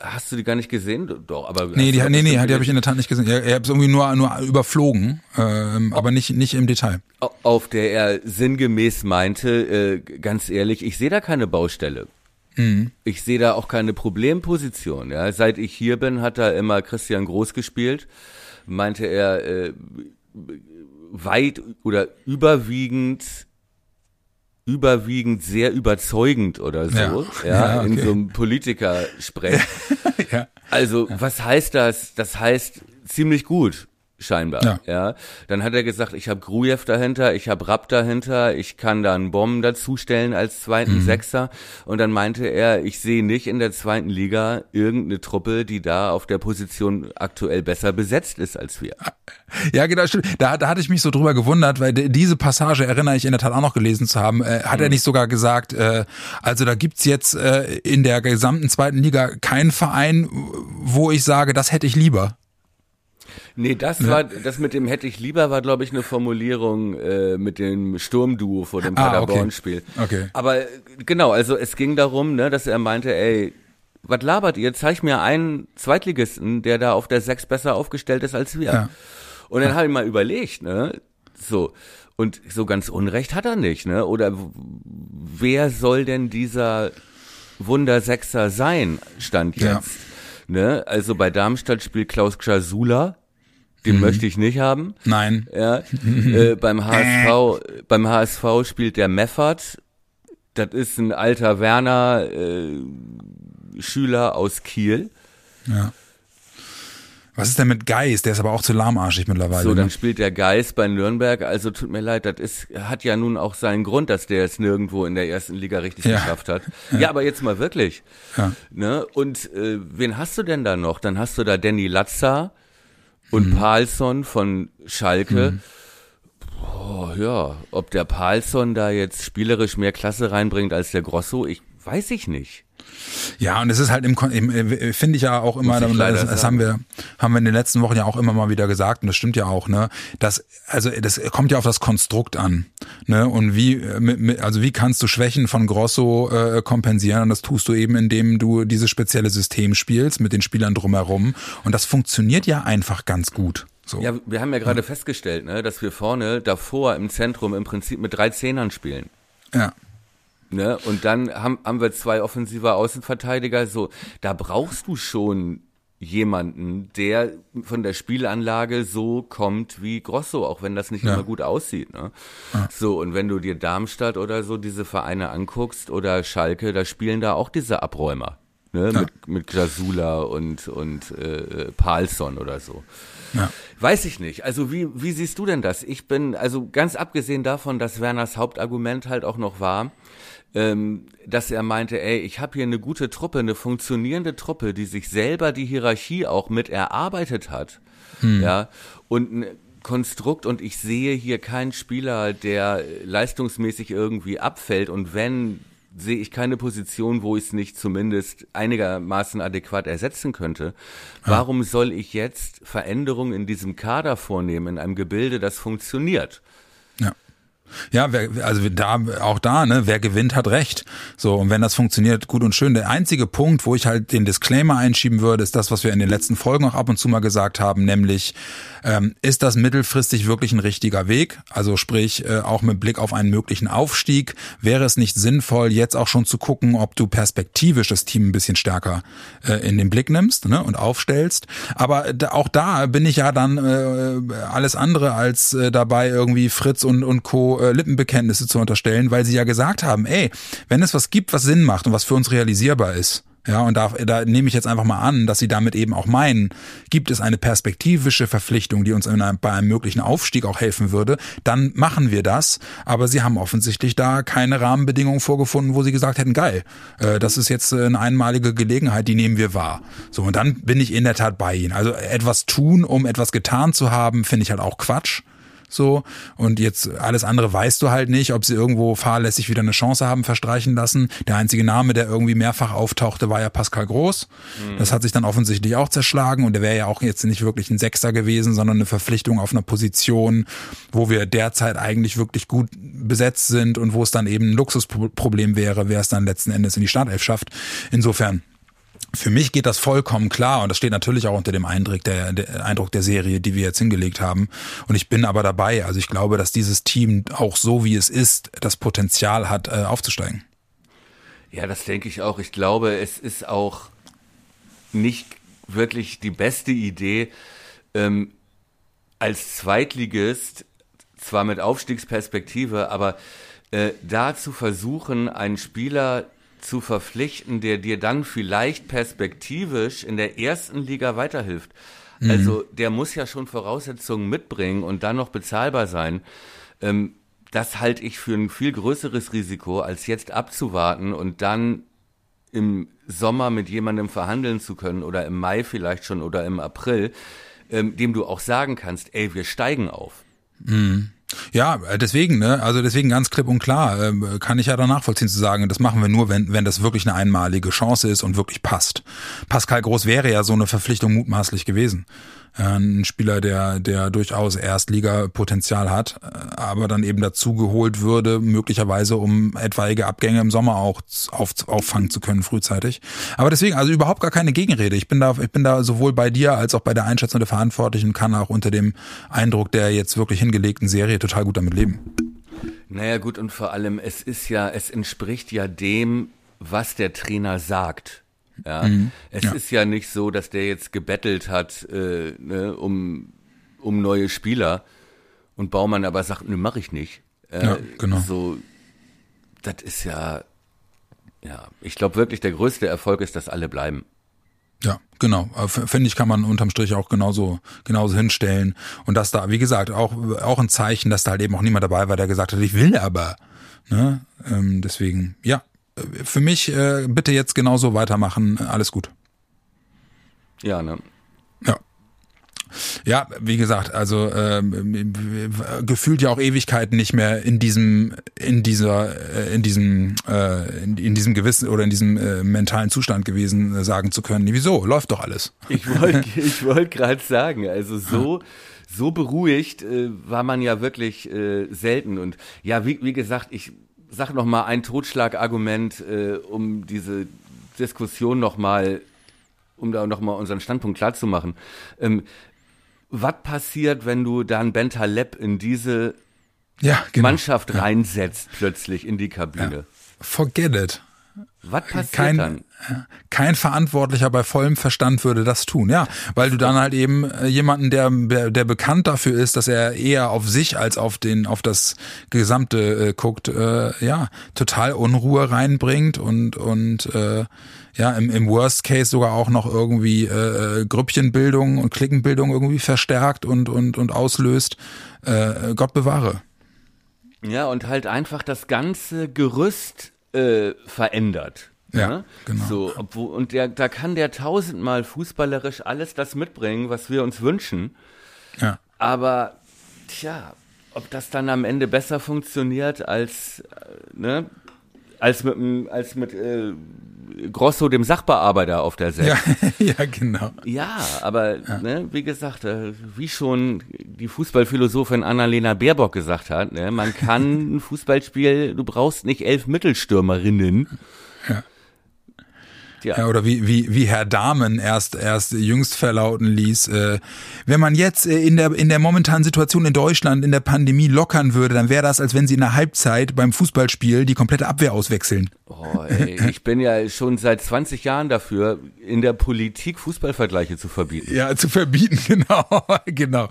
hast du die gar nicht gesehen? Doch, aber Nee, die, nee, nee, die habe ich in der Tat nicht gesehen. Er, er hat es irgendwie nur, nur überflogen, ähm, aber nicht, nicht im Detail. auf der er sinngemäß meinte, äh, ganz ehrlich, ich sehe da keine Baustelle. Ich sehe da auch keine Problemposition. Ja. Seit ich hier bin, hat da immer Christian Groß gespielt. Meinte er äh, weit oder überwiegend überwiegend sehr überzeugend oder so, Ja. ja, Ja, in okay. so einem Politiker-Sprech. Ja. Also, was heißt das? Das heißt ziemlich gut, scheinbar. Ja. Ja. Dann hat er gesagt, ich habe Grujew dahinter, ich habe Rapp dahinter, ich kann da einen Bomben dazustellen als zweiten Mhm. Sechser. Und dann meinte er, ich sehe nicht in der zweiten Liga irgendeine Truppe, die da auf der Position aktuell besser besetzt ist als wir. Ja, genau, stimmt. Da, da hatte ich mich so drüber gewundert, weil die- diese Passage erinnere ich in der Tat auch noch gelesen zu haben. Äh, hat er nicht sogar gesagt, äh, also da gibt's jetzt äh, in der gesamten zweiten Liga keinen Verein, wo ich sage, das hätte ich lieber. Nee, das war, das mit dem hätte ich lieber, war, glaube ich, eine Formulierung äh, mit dem Sturmduo vor dem Ah, okay. Paderborn-Spiel. Okay. Aber äh, genau, also es ging darum, ne, dass er meinte, ey, was labert ihr? Zeig mir einen Zweitligisten, der da auf der Sechs besser aufgestellt ist als wir. Ja. Und dann habe ich mal überlegt, ne, so. Und so ganz Unrecht hat er nicht, ne? Oder wer soll denn dieser Wundersechser sein, stand jetzt? Ja. Ne? Also bei Darmstadt spielt Klaus Czasula, den Mhm. möchte ich nicht haben. Nein. Ja, äh, beim HSV, beim HSV spielt der Meffert. Das ist ein alter Werner äh, Schüler aus Kiel. Ja. Was ist denn mit Geist? Der ist aber auch zu lahmarschig mittlerweile. So, ne? dann spielt der Geist bei Nürnberg. Also tut mir leid, das ist hat ja nun auch seinen Grund, dass der es nirgendwo in der ersten Liga richtig Ja. geschafft hat. Ja. aber jetzt mal wirklich. Ja. Ne? Und äh, wen hast du denn da noch? Dann hast du da Danny Latza und Mhm. Palsson von Schalke. Boah, ja, ob der Palsson da jetzt spielerisch mehr Klasse reinbringt als der Grosso, ich weiß ich nicht. Ja, und es ist halt im, im äh, finde ich ja auch immer, das, das sagen. haben wir, haben wir in den letzten Wochen ja auch immer mal wieder gesagt, und das stimmt ja auch, ne, dass, also das kommt ja auf das Konstrukt an, ne, und wie, äh, also wie kannst du Schwächen von Grosso äh, kompensieren, und das tust du eben, indem du dieses spezielle System spielst, mit den Spielern drumherum, und das funktioniert ja einfach ganz gut. So. Ja, wir haben ja gerade festgestellt, ne, dass wir vorne davor im Zentrum im Prinzip mit drei Zehnern spielen. ja. Ne? Und dann haben, haben wir zwei offensive Außenverteidiger. So, da brauchst du schon jemanden, der von der Spielanlage so kommt wie Grosso, auch wenn das nicht ja. immer gut aussieht. Ne? Ja. So, und wenn du dir Darmstadt oder so diese Vereine anguckst oder Schalke, da spielen da auch diese Abräumer. Ne? Ja. Mit, mit Grasula und, und äh, Palsson oder so. Ja. Weiß ich nicht. Also wie, wie siehst du denn das? Ich bin, also ganz abgesehen davon, dass Werners Hauptargument halt auch noch war, ähm, dass er meinte, ey, ich habe hier eine gute Truppe, eine funktionierende Truppe, die sich selber die Hierarchie auch mit erarbeitet hat. Hm. Ja, und ein Konstrukt und ich sehe hier keinen Spieler, der leistungsmäßig irgendwie abfällt und wenn sehe ich keine Position, wo ich es nicht zumindest einigermaßen adäquat ersetzen könnte. Warum soll ich jetzt Veränderungen in diesem Kader vornehmen, in einem Gebilde, das funktioniert? Ja, wer, also da auch da, ne, wer gewinnt, hat recht. So und wenn das funktioniert, gut und schön. Der einzige Punkt, wo ich halt den Disclaimer einschieben würde, ist das, was wir in den letzten Folgen auch ab und zu mal gesagt haben, nämlich ähm, ist das mittelfristig wirklich ein richtiger Weg? Also sprich äh, auch mit Blick auf einen möglichen Aufstieg wäre es nicht sinnvoll, jetzt auch schon zu gucken, ob du perspektivisch das Team ein bisschen stärker äh, in den Blick nimmst ne, und aufstellst. Aber auch da bin ich ja dann äh, alles andere als äh, dabei irgendwie Fritz und und Co äh, Lippenbekenntnisse zu unterstellen, weil sie ja gesagt haben, ey, wenn es was gibt, was Sinn macht und was für uns realisierbar ist, ja, und da, da nehme ich jetzt einfach mal an, dass sie damit eben auch meinen, gibt es eine perspektivische Verpflichtung, die uns einem, bei einem möglichen Aufstieg auch helfen würde, dann machen wir das. Aber sie haben offensichtlich da keine Rahmenbedingungen vorgefunden, wo sie gesagt hätten, geil, äh, das ist jetzt eine einmalige Gelegenheit, die nehmen wir wahr. So, und dann bin ich in der Tat bei ihnen. Also etwas tun, um etwas getan zu haben, finde ich halt auch Quatsch so und jetzt alles andere weißt du halt nicht, ob sie irgendwo fahrlässig wieder eine Chance haben verstreichen lassen. Der einzige Name, der irgendwie mehrfach auftauchte, war ja Pascal Groß. Mhm. Das hat sich dann offensichtlich auch zerschlagen und der wäre ja auch jetzt nicht wirklich ein Sechser gewesen, sondern eine Verpflichtung auf einer Position, wo wir derzeit eigentlich wirklich gut besetzt sind und wo es dann eben ein Luxusproblem wäre, wer es dann letzten Endes in die Startelf schafft. Insofern für mich geht das vollkommen klar und das steht natürlich auch unter dem Eindruck der, der, Eindruck der Serie, die wir jetzt hingelegt haben. Und ich bin aber dabei. Also ich glaube, dass dieses Team auch so wie es ist, das Potenzial hat, äh, aufzusteigen. Ja, das denke ich auch. Ich glaube, es ist auch nicht wirklich die beste Idee, ähm, als Zweitligist, zwar mit Aufstiegsperspektive, aber äh, da zu versuchen, einen Spieler zu verpflichten, der dir dann vielleicht perspektivisch in der ersten Liga weiterhilft. Mhm. Also der muss ja schon Voraussetzungen mitbringen und dann noch bezahlbar sein. Ähm, das halte ich für ein viel größeres Risiko, als jetzt abzuwarten und dann im Sommer mit jemandem verhandeln zu können oder im Mai vielleicht schon oder im April, ähm, dem du auch sagen kannst, ey, wir steigen auf. Mhm. Ja, äh, deswegen, ne, also deswegen ganz klipp und klar, äh, kann ich ja da nachvollziehen zu sagen, das machen wir nur, wenn, wenn das wirklich eine einmalige Chance ist und wirklich passt. Pascal Groß wäre ja so eine Verpflichtung mutmaßlich gewesen. Äh, ein Spieler, der, der durchaus Erstliga-Potenzial hat, äh, aber dann eben dazu geholt würde, möglicherweise um etwaige Abgänge im Sommer auch auf, auffangen zu können frühzeitig. Aber deswegen, also überhaupt gar keine Gegenrede. Ich bin da, ich bin da sowohl bei dir als auch bei der Einschätzung der Verantwortlichen, kann auch unter dem Eindruck der jetzt wirklich hingelegten Serie total gut damit leben. Naja, gut, und vor allem, es ist ja, es entspricht ja dem, was der Trainer sagt. Ja, mhm. es ja. ist ja nicht so, dass der jetzt gebettelt hat äh, ne, um um neue Spieler und Baumann aber sagt, ne, mache ich nicht. Äh, ja, genau. So, das ist ja, ja, ich glaube wirklich, der größte Erfolg ist, dass alle bleiben. Ja, genau. Finde ich, kann man unterm Strich auch genauso, genauso hinstellen. Und dass da, wie gesagt, auch, auch ein Zeichen, dass da halt eben auch niemand dabei war, der gesagt hat, ich will aber. Ne? Ähm, deswegen, ja, für mich äh, bitte jetzt genauso weitermachen. Alles gut. Ja, ne? Ja. Ja, wie gesagt, also äh, gefühlt ja auch Ewigkeiten nicht mehr in diesem, in dieser, äh, in diesem, äh, in, in, diesem gewissen oder in diesem äh, mentalen Zustand gewesen, äh, sagen zu können, wieso, läuft doch alles. Ich wollte ich wollte gerade sagen, also so, so beruhigt äh, war man ja wirklich selten. Und ja, wie, wie gesagt, ich sag noch mal ein Totschlagargument, äh, um diese Diskussion noch mal, um da noch mal unseren Standpunkt klar zu machen. Ähm, was passiert, wenn du dann Bentaleb in diese ja, genau. Mannschaft ja. reinsetzt plötzlich in die Kabine? forget it. Was passiert kein, dann? kein Verantwortlicher bei vollem Verstand würde das tun, ja, weil du dann halt eben äh, jemanden, der, der der bekannt dafür ist, dass er eher auf sich als auf den auf das Gesamte äh, guckt, äh, ja, total Unruhe reinbringt und und äh, ja im, im Worst Case sogar auch noch irgendwie äh, Grüppchenbildung und Klickenbildung irgendwie verstärkt und und und auslöst. Äh, Gott bewahre. Ja, und halt einfach das ganze Gerüst äh, verändert. Ja, ne? genau. So, obwohl, und der, da kann der tausendmal fußballerisch alles das mitbringen, was wir uns wünschen. Ja. Aber, tja, ob das dann am Ende besser funktioniert als, äh, ne, als mit, als mit äh, Grosso, dem Sachbearbeiter auf der Sechs. Ja, ja, genau. Ja, aber Ne, wie gesagt, äh, wie schon die Fußballphilosophin Annalena Baerbock gesagt hat, ne, man kann ein Fußballspiel, du brauchst nicht elf Mittelstürmerinnen. Ja. Tja, Ja, oder wie, wie, wie Herr Dahmen erst, erst jüngst verlauten ließ, äh, wenn man jetzt äh, in der, in der momentanen Situation in Deutschland in der Pandemie lockern würde, dann wäre das, als wenn sie in der Halbzeit beim Fußballspiel die komplette Abwehr auswechseln. Oh, ey, ich bin ja schon seit 20 Jahren dafür, in der Politik Fußballvergleiche zu verbieten. Ja, zu verbieten, genau, genau.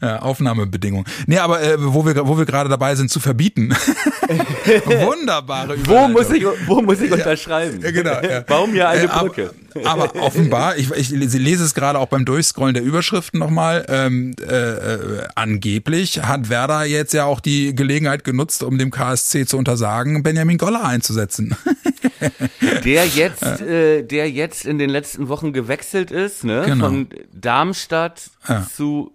Ja, Aufnahmebedingungen. Nee, aber äh, wo wir, wo wir gerade dabei sind, zu verbieten. Wunderbare Wo Überleitung. muss ich, wo muss ich unterschreiben? Ja, genau. Ja. Bau mir eine Äh, Brücke. Aber offenbar, ich, ich lese es gerade auch beim Durchscrollen der Überschriften nochmal, ähm, äh, äh, angeblich hat Werder jetzt ja auch die Gelegenheit genutzt, um dem KSC zu untersagen, Benjamin Goller einzusetzen. Der jetzt, äh, der jetzt in den letzten Wochen gewechselt ist, ne? Genau. Von Darmstadt Ja. zu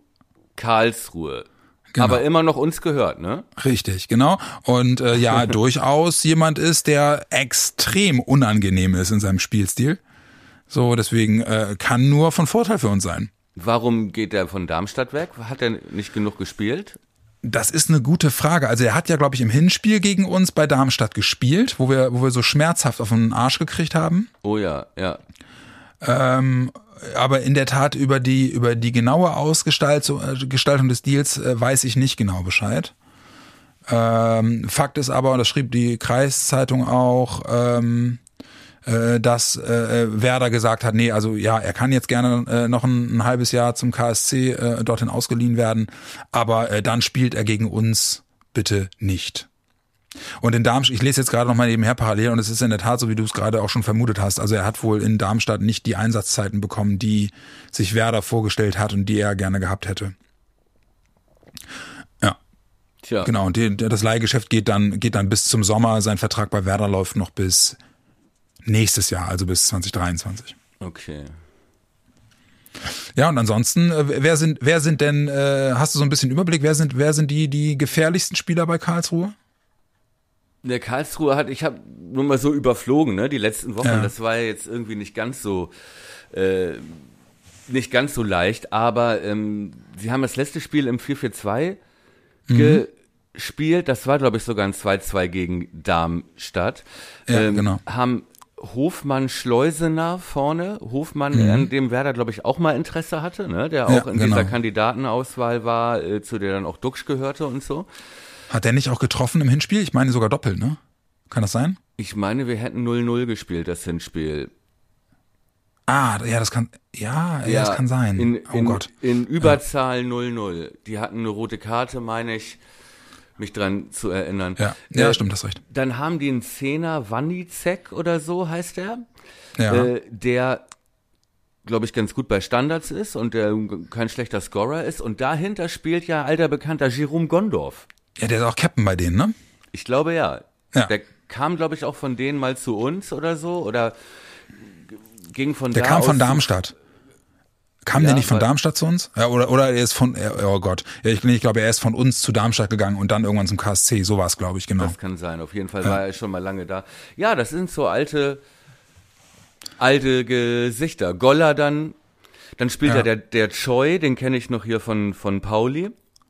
Karlsruhe. Genau. Aber immer noch uns gehört, ne? Richtig, genau. Und äh, ja, durchaus jemand ist, der extrem unangenehm ist in seinem Spielstil. So, deswegen äh, kann nur von Vorteil für uns sein. Warum geht er von Darmstadt weg? Hat er nicht genug gespielt? Das ist eine gute Frage. Also er hat ja, glaube ich, im Hinspiel gegen uns bei Darmstadt gespielt, wo wir, wo wir so schmerzhaft auf den Arsch gekriegt haben. Oh ja, ja. Ähm, aber in der Tat über die, über die genaue Ausgestaltung äh, des Deals äh, weiß ich nicht genau Bescheid. Ähm, Fakt ist aber, und das schrieb die Kreiszeitung auch, ähm, äh, dass äh, Werder gesagt hat, nee, also ja, er kann jetzt gerne äh, noch ein, ein halbes Jahr zum KSC äh, dorthin ausgeliehen werden, aber äh, dann spielt er gegen uns bitte nicht. Und in Darmstadt, ich lese jetzt gerade noch mal nebenher parallel und es ist in der Tat so, wie du es gerade auch schon vermutet hast. Also er hat wohl in Darmstadt nicht die Einsatzzeiten bekommen, die sich Werder vorgestellt hat und die er gerne gehabt hätte. Ja, Tja. genau. Und die, das Leihgeschäft geht dann, geht dann bis zum Sommer. Sein Vertrag bei Werder läuft noch bis nächstes Jahr, also bis 2023. Okay. Ja, und ansonsten, äh, wer sind, wer sind denn, äh, hast du so ein bisschen Überblick, wer sind, wer sind die, die gefährlichsten Spieler bei Karlsruhe? Der Karlsruhe hat, ich habe nur mal so überflogen, ne, die letzten Wochen. Ja. Das war jetzt irgendwie nicht ganz so, äh, nicht ganz so leicht, aber ähm, sie haben das letzte Spiel im 4-4-2 gespielt. Das war, glaube ich, sogar ein 2-2 gegen Darmstadt. Ja, genau. Haben Hofmann Schleusener vorne, Hofmann, an dem Werder, glaube ich, auch mal Interesse hatte, ne? der auch Mhm. Ja, in genau. dieser Kandidatenauswahl war, äh, zu der dann auch Duxch gehörte und so. Hat er nicht auch getroffen im Hinspiel? Ich meine sogar doppelt, ne? Kann das sein? Ich meine, wir hätten 0-0 gespielt, das Hinspiel. Ah, ja, das kann, ja, ja, das kann sein. In, oh in, Gott. In Überzahl 0-0. Die hatten eine rote Karte, meine ich, mich dran zu erinnern. Ja, ja, Äh, stimmt, das recht. Dann haben die einen Zehner, Wannizek oder so heißt der, Ja. äh, der, glaube ich, ganz gut bei Standards ist und der kein schlechter Scorer ist. Und dahinter spielt ja alter Bekannter Jerome Gondorf. ja, der ist auch Captain bei denen, ne? Ich glaube ja. Ja. Der kam, glaube ich, auch von denen mal zu uns oder so oder ging von Der da kam von aus- Darmstadt. Kam Ja, der nicht von Darmstadt zu uns? Ja, oder, oder er ist von, ja, oh Gott. Ja, ich, nee, ich glaube, er ist von uns zu Darmstadt gegangen und dann irgendwann zum KSC. So war es, glaube ich, genau. Das kann sein. Auf jeden Fall war er schon mal lange da. Ja, das sind so alte, alte Gesichter. Goller dann, dann spielt Ja. ja der, der Choi, den kenne ich noch hier von, von Pauli.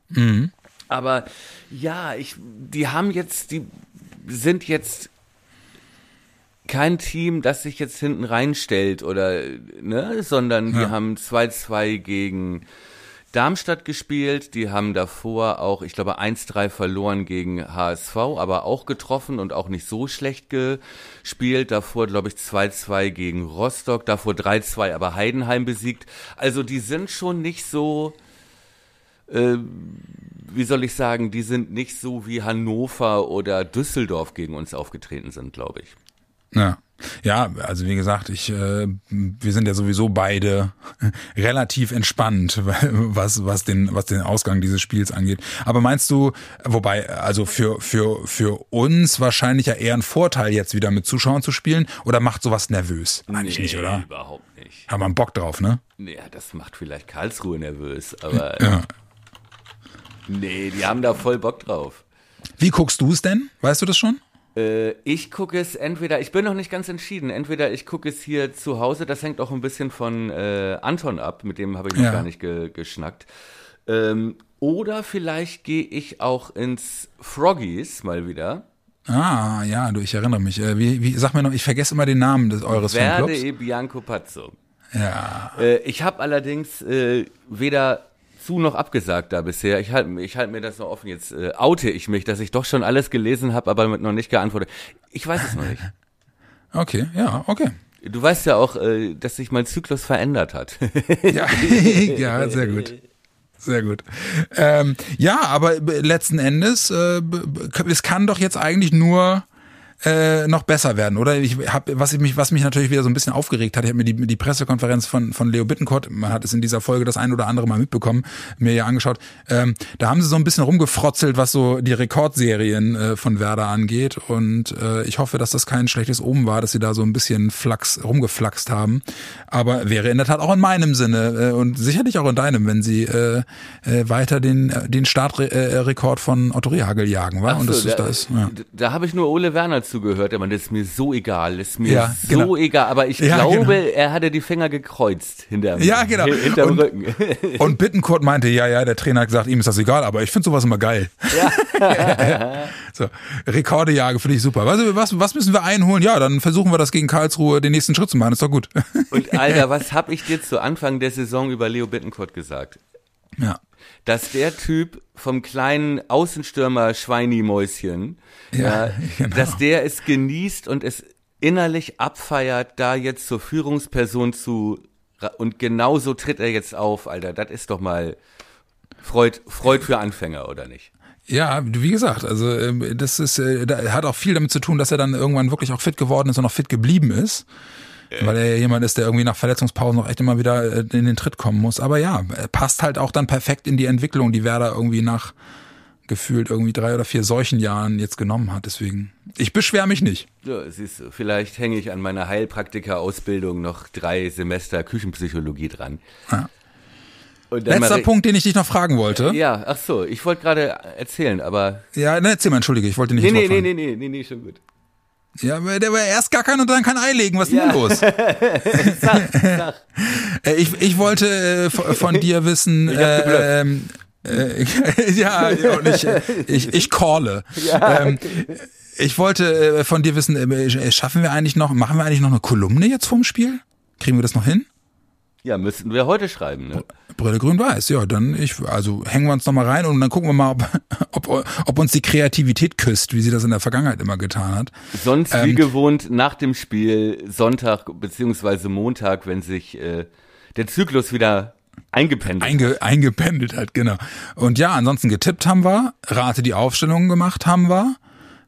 Mhm. Aber ja, ich, die haben jetzt, die sind jetzt kein Team, das sich jetzt hinten reinstellt oder, ne, sondern die Ja. haben 2-2 gegen Darmstadt gespielt. Die haben davor auch, ich glaube, 1-3 verloren gegen HSV, aber auch getroffen und auch nicht so schlecht gespielt. Davor, glaube ich, 2-2 gegen Rostock, davor 3-2 aber Heidenheim besiegt. Also die sind schon nicht so, äh, wie soll ich sagen, die sind nicht so wie Hannover oder Düsseldorf gegen uns aufgetreten sind, glaube ich. Ja. Ja, also wie gesagt, ich, äh, wir sind ja sowieso beide relativ entspannt, was was den was den Ausgang dieses Spiels angeht. Aber meinst du, wobei also für für für uns wahrscheinlich ja eher ein Vorteil jetzt wieder mit Zuschauern zu spielen oder macht sowas nervös? Eigentlich nee, nicht, oder? Überhaupt nicht. Haben wir Bock drauf, ne? Ja, das macht vielleicht Karlsruhe nervös, aber ja. nee, die haben da voll Bock drauf. Wie guckst du es denn? Weißt du das schon? Äh, ich gucke es entweder, ich bin noch nicht ganz entschieden, entweder ich gucke es hier zu Hause, das hängt auch ein bisschen von äh, Anton ab, mit dem habe ich noch ja. gar nicht ge geschnackt. Ähm, oder vielleicht gehe ich auch ins Froggies mal wieder. Ah, ja, du, ich erinnere mich. Äh, wie, wie, sag mir noch, ich vergesse immer den Namen des eures Verde Fanclubs. e Bianco Pazzo. Ja. Äh, ich habe allerdings äh, weder zu noch abgesagt da bisher. Ich halte ich halt mir das noch offen. Jetzt äh, oute ich mich, dass ich doch schon alles gelesen habe, aber noch nicht geantwortet. Ich weiß es noch nicht. Okay, ja, okay. Du weißt ja auch, äh, dass sich mein Zyklus verändert hat. ja, ja, sehr gut. Sehr gut. Ähm, ja, aber letzten Endes, äh, es kann doch jetzt eigentlich nur äh, noch besser werden, oder? Ich hab, was ich mich, was mich natürlich wieder so ein bisschen aufgeregt hat, ich habe mir die, die Pressekonferenz von von Leo Bittencourt, man hat es in dieser Folge das ein oder andere mal mitbekommen, mir ja angeschaut. Ähm, da haben sie so ein bisschen rumgefrotzelt, was so die Rekordserien äh, von Werder angeht, und äh, ich hoffe, dass das kein schlechtes Omen war, dass sie da so ein bisschen Flachs rumgeflaxt haben. Aber wäre in der Tat auch in meinem Sinne äh, und sicherlich auch in deinem, wenn sie äh, äh, weiter den den Startrekord von Otto Rehagel jagen, war. So, und das, da, das, ja. da habe ich nur Ole Werner zugehört, aber das ist mir so egal, das ist mir ja, so genau. egal, aber ich ja, glaube, genau. er hatte die Finger gekreuzt hinterm, ja, genau. hinterm und, Rücken. Und Bittenkurt meinte, ja, ja, der Trainer hat gesagt, ihm ist das egal, aber ich finde sowas immer geil. Ja. so, Rekordejage finde ich super. Was, was, was müssen wir einholen? Ja, dann versuchen wir das gegen Karlsruhe den nächsten Schritt zu machen, ist doch gut. Und Alter, was habe ich dir zu Anfang der Saison über Leo Bittenkurt gesagt? Ja dass der Typ vom kleinen Außenstürmer Schweini-Mäuschen, ja, ja genau. dass der es genießt und es innerlich abfeiert, da jetzt zur Führungsperson zu und genauso tritt er jetzt auf, Alter. Das ist doch mal Freud, Freud für Anfänger, oder nicht? Ja, wie gesagt, also ähm, das ist, äh, da hat auch viel damit zu tun, dass er dann irgendwann wirklich auch fit geworden ist und auch fit geblieben ist. Weil er ja jemand ist, der irgendwie nach Verletzungspausen noch echt immer wieder äh, in den Tritt kommen muss. Aber ja, er passt halt auch dann perfekt in die Entwicklung, die Werder irgendwie nach gefühlt irgendwie drei oder vier solchen Jahren jetzt genommen hat. Deswegen, ich beschwere mich nicht. Ja, siehst du, vielleicht hänge ich an meiner Heilpraktiker-Ausbildung noch drei Semester Küchenpsychologie dran. Ja. Letzter Punkt, den ich dich noch fragen wollte. Ja, ach so, ich wollte gerade erzählen, aber. Ja, ne, erzähl mal, entschuldige, ich wollte nicht. Nee, nee, nee, nee, nee, nee, nee, schon gut. Ja, der war erst gar kein und dann kein Ei legen. Was ist ja. denn los? sag, sag. Äh, ich, ich wollte von dir wissen, äh, ähm, äh, ja, und ich, ich, ich calle. Ja, ähm, ich wollte von dir wissen, schaffen wir eigentlich noch, machen wir eigentlich noch eine Kolumne jetzt vorm Spiel? Kriegen wir das noch hin? Ja, müssten wir heute schreiben, ne? Brille grün-weiß, ja, dann ich, also hängen wir uns nochmal rein und dann gucken wir mal, ob, ob, ob uns die Kreativität küsst, wie sie das in der Vergangenheit immer getan hat. Sonst ähm, wie gewohnt nach dem Spiel Sonntag beziehungsweise Montag, wenn sich äh, der Zyklus wieder eingependelt Einge, eingependelt hat, genau. Und ja, ansonsten getippt haben wir, Rate die Aufstellungen gemacht haben wir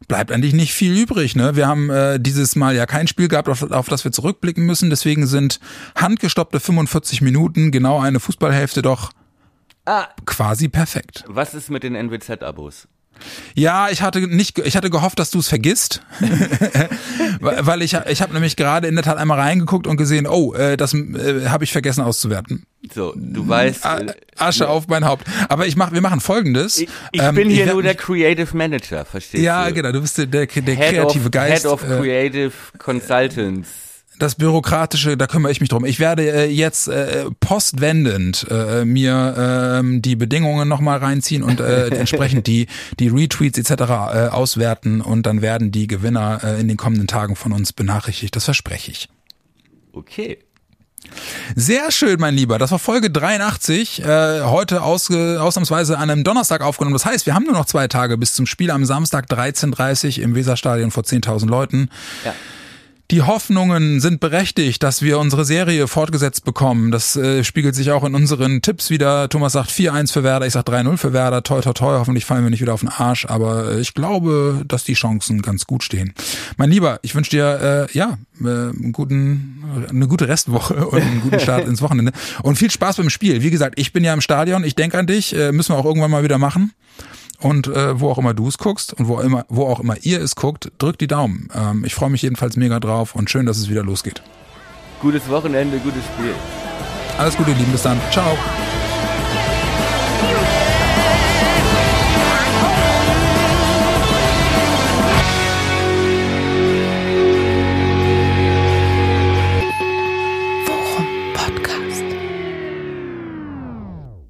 bleibt eigentlich nicht viel übrig. Ne? Wir haben äh, dieses Mal ja kein Spiel gehabt, auf, auf das wir zurückblicken müssen. Deswegen sind handgestoppte 45 Minuten, genau eine Fußballhälfte doch ah, quasi perfekt. Was ist mit den NWZ-Abos? Ja, ich hatte nicht, ich hatte gehofft, dass du es vergisst, weil ich, ich habe nämlich gerade in der Tat einmal reingeguckt und gesehen, oh, äh, das äh, habe ich vergessen auszuwerten. So, du weißt. Äh, Asche ja. auf mein Haupt. Aber ich mach, wir machen Folgendes. Ich, ich ähm, bin hier ich, nur der Creative Manager, verstehst ja, du? Ja, genau, du bist der, der, der kreative of, Geist. Head of äh, Creative Consultants das Bürokratische, da kümmere ich mich drum. Ich werde äh, jetzt äh, postwendend äh, mir äh, die Bedingungen nochmal reinziehen und äh, entsprechend die, die Retweets etc. Äh, auswerten und dann werden die Gewinner äh, in den kommenden Tagen von uns benachrichtigt. Das verspreche ich. Okay. Sehr schön, mein Lieber. Das war Folge 83. Äh, heute ausge ausnahmsweise an einem Donnerstag aufgenommen. Das heißt, wir haben nur noch zwei Tage bis zum Spiel am Samstag 13.30 Uhr im Weserstadion vor 10.000 Leuten. Ja. Die Hoffnungen sind berechtigt, dass wir unsere Serie fortgesetzt bekommen. Das äh, spiegelt sich auch in unseren Tipps wieder. Thomas sagt 4-1 für Werder, ich sag 3-0 für Werder. Toi, toi, toi. Hoffentlich fallen wir nicht wieder auf den Arsch. Aber äh, ich glaube, dass die Chancen ganz gut stehen. Mein Lieber, ich wünsche dir äh, ja äh, einen guten, eine gute Restwoche und einen guten Start ins Wochenende. Und viel Spaß beim Spiel. Wie gesagt, ich bin ja im Stadion. Ich denke an dich. Äh, müssen wir auch irgendwann mal wieder machen. Und äh, wo auch immer du es guckst und wo immer, wo auch immer ihr es guckt, drückt die Daumen. Ähm, ich freue mich jedenfalls mega drauf und schön, dass es wieder losgeht. Gutes Wochenende, gutes Spiel. Alles Gute, Lieben. Bis dann. Ciao.